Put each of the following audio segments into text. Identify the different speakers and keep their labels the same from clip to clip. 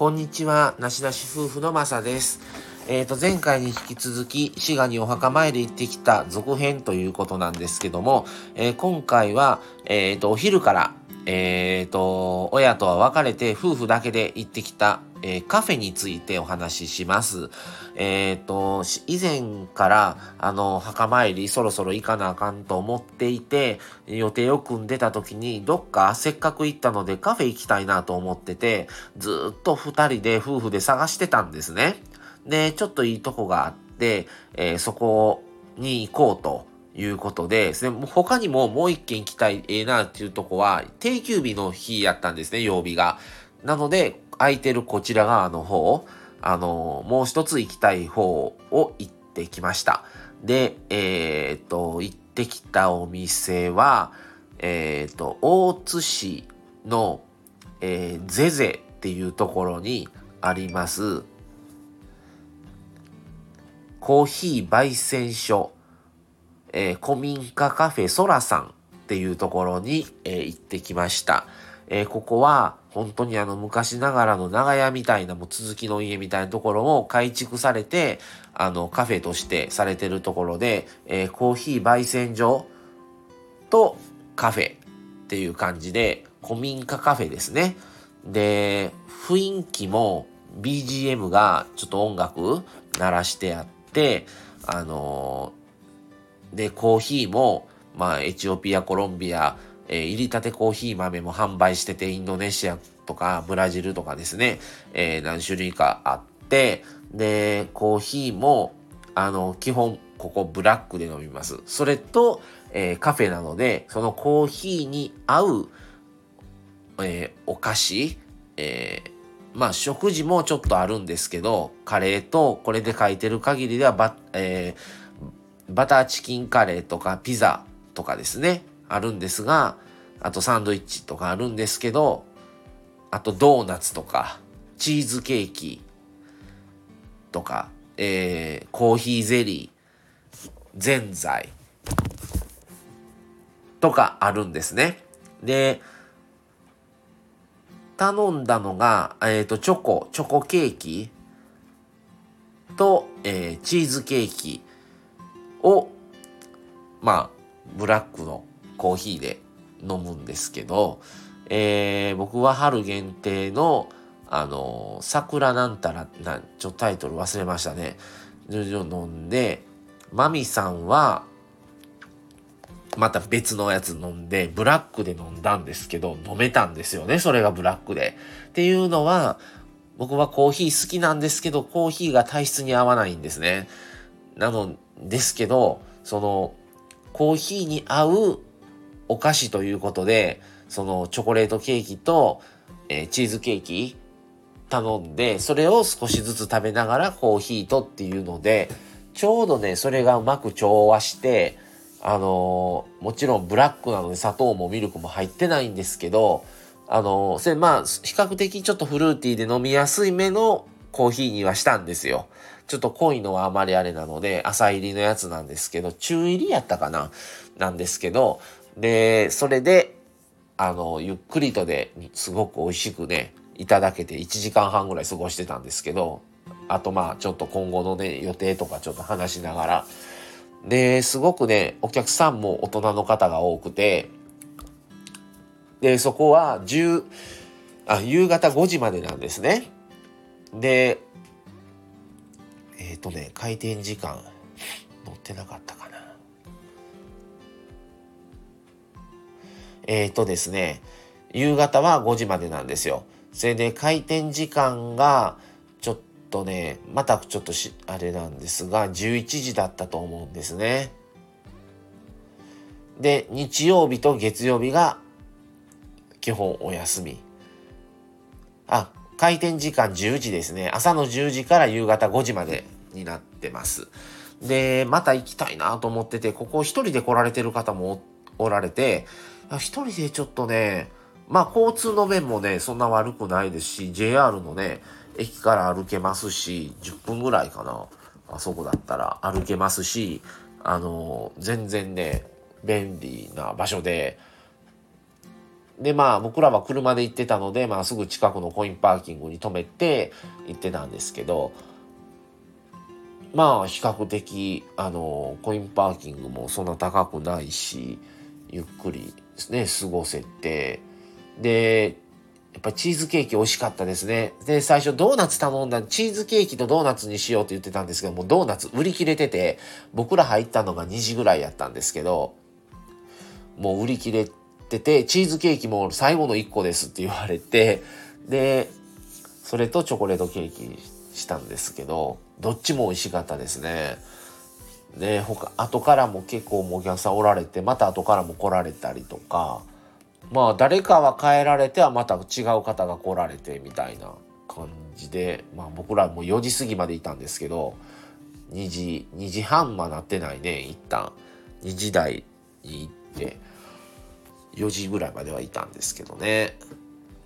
Speaker 1: こんにちは、なしなし夫婦のまさです。えっ、ー、と、前回に引き続き、滋賀にお墓参り行ってきた続編ということなんですけども、えー、今回は、えっ、ー、と、お昼から、えっ、と、親とは別れて夫婦だけで行ってきた、えー、カフェについてお話しします。えっ、と、以前から、あの、墓参りそろそろ行かなあかんと思っていて、予定を組んでた時に、どっかせっかく行ったのでカフェ行きたいなと思ってて、ずっと二人で夫婦で探してたんですね。で、ちょっといいとこがあって、えー、そこに行こうということでですね、他にももう一軒行きたい、ええー、なっていうとこは、定休日の日やったんですね、曜日が。なので、空いてるこちら側の方、あの、もう一つ行きたい方を行ってきました。で、えー、っと、行ってきたお店は、えー、っと、大津市の、えー、ゼゼっていうところにあります、コーヒー焙煎所、えー、古民家カフェソラさんっていうところに、えー、行ってきました。えー、ここは本当にあの昔ながらの長屋みたいなもう続きの家みたいなところを改築されて、あのカフェとしてされてるところで、えコーヒー焙煎所とカフェっていう感じで、古民家カフェですね。で、雰囲気も BGM がちょっと音楽鳴らしてあって、あのー、で、コーヒーも、まあ、エチオピア、コロンビア、えー、入りたてコーヒー豆も販売してて、インドネシアとかブラジルとかですね、えー、何種類かあって、で、コーヒーも、あの、基本、ここブラックで飲みます。それと、えー、カフェなので、そのコーヒーに合う、えー、お菓子、えー、まあ食事もちょっとあるんですけど、カレーとこれで書いてる限りではバ,、えー、バターチキンカレーとかピザとかですね、あるんですが、あとサンドイッチとかあるんですけど、あとドーナツとか、チーズケーキとか、えー、コーヒーゼリー、ぜんざいとかあるんですね。で、頼んだのが、えっ、ー、と、チョコ、チョコケーキと、えー、チーズケーキを、まあ、ブラックのコーヒーで飲むんですけど、えー、僕は春限定の、あのー、桜なんたら、な、ちょタイトル忘れましたね。飲んで、マミさんは、また別のやつ飲んで、ブラックで飲んだんですけど、飲めたんですよね、それがブラックで。っていうのは、僕はコーヒー好きなんですけど、コーヒーが体質に合わないんですね。なのですけど、その、コーヒーに合うお菓子ということで、そのチョコレートケーキと、えー、チーズケーキ頼んで、それを少しずつ食べながらコーヒーとっていうので、ちょうどね、それがうまく調和して、あのー、もちろんブラックなので砂糖もミルクも入ってないんですけど、あのー、それまあ、比較的ちょっとフルーティーで飲みやすい目のコーヒーにはしたんですよ。ちょっと濃いのはあまりあれなので、朝入りのやつなんですけど、中入りやったかななんですけど、で、それで、あの、ゆっくりとで、すごく美味しくね、いただけて1時間半ぐらい過ごしてたんですけど、あとまあ、ちょっと今後のね、予定とかちょっと話しながら、で、すごくね、お客さんも大人の方が多くて、で、そこは10、あ、夕方5時までなんですね。で、えっ、ー、とね、開店時間、載ってなかったかな。えっ、ー、とですね、夕方は5時までなんですよ。それで開店時間がちょっ、とね、またちょっとし、あれなんですが、11時だったと思うんですね。で、日曜日と月曜日が基本お休み。あ、開店時間10時ですね。朝の10時から夕方5時までになってます。で、また行きたいなと思ってて、ここ一人で来られてる方もおおられて、一人でちょっとね、まあ交通の便もね、そんな悪くないですし、JR のね、駅から歩けますし、10分ぐらいかな。あそこだったら歩けますし、あの、全然ね、便利な場所で、で、まあ僕らは車で行ってたので、まあすぐ近くのコインパーキングに止めて行ってたんですけど、まあ比較的、あの、コインパーキングもそんな高くないし、ゆっくりですね、過ごせて、で、やっぱチーズケーキ美味しかったですね。で、最初ドーナツ頼んだ、チーズケーキとドーナツにしようって言ってたんですけども、ドーナツ売り切れてて、僕ら入ったのが2時ぐらいやったんですけど、もう売り切れてて、チーズケーキも最後の1個ですって言われて、で、それとチョコレートケーキしたんですけど、どっちも美味しかったですね。で、他、後からも結構もうお客さんおられて、また後からも来られたりとか、まあ誰かは帰られてはまた違う方が来られてみたいな感じで、まあ僕らもう4時過ぎまでいたんですけど、2時、2時半はなってないね、一旦。2時台に行って、4時ぐらいまではいたんですけどね。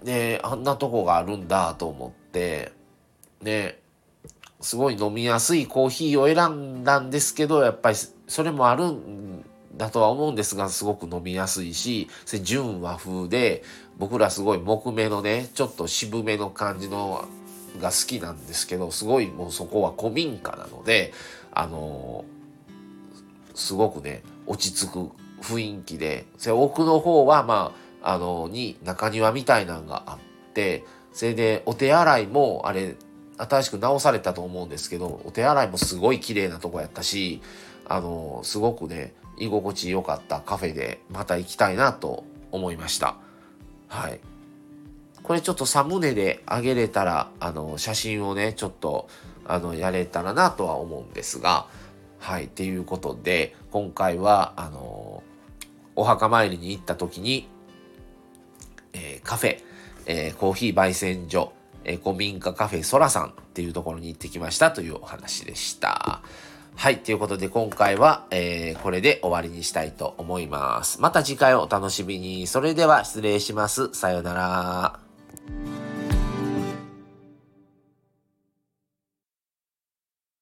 Speaker 1: で、あんなとこがあるんだと思って、ね、すごい飲みやすいコーヒーを選んだんですけど、やっぱりそれもあるんだとは思うんですが、すごく飲みやすいし、純和風で、僕らすごい木目のね、ちょっと渋めの感じのが好きなんですけど、すごいもうそこは古民家なので、あのー、すごくね、落ち着く雰囲気で、それ奥の方は、まあ、あのー、に中庭みたいなのがあって、それでお手洗いもあれ、新しく直されたと思うんですけど、お手洗いもすごい綺麗なとこやったし、あの、すごくね、居心地良かったカフェでまた行きたいなと思いました。はい。これちょっとサムネであげれたら、あの、写真をね、ちょっと、あの、やれたらなとは思うんですが、はい。っていうことで、今回は、あの、お墓参りに行った時に、えー、カフェ、えー、コーヒー焙煎所、えー、古民家カフェソラさんっていうところに行ってきましたというお話でした。はい。ということで今回は、えー、これで終わりにしたいと思います。また次回をお楽しみに。それでは失礼します。さようなら。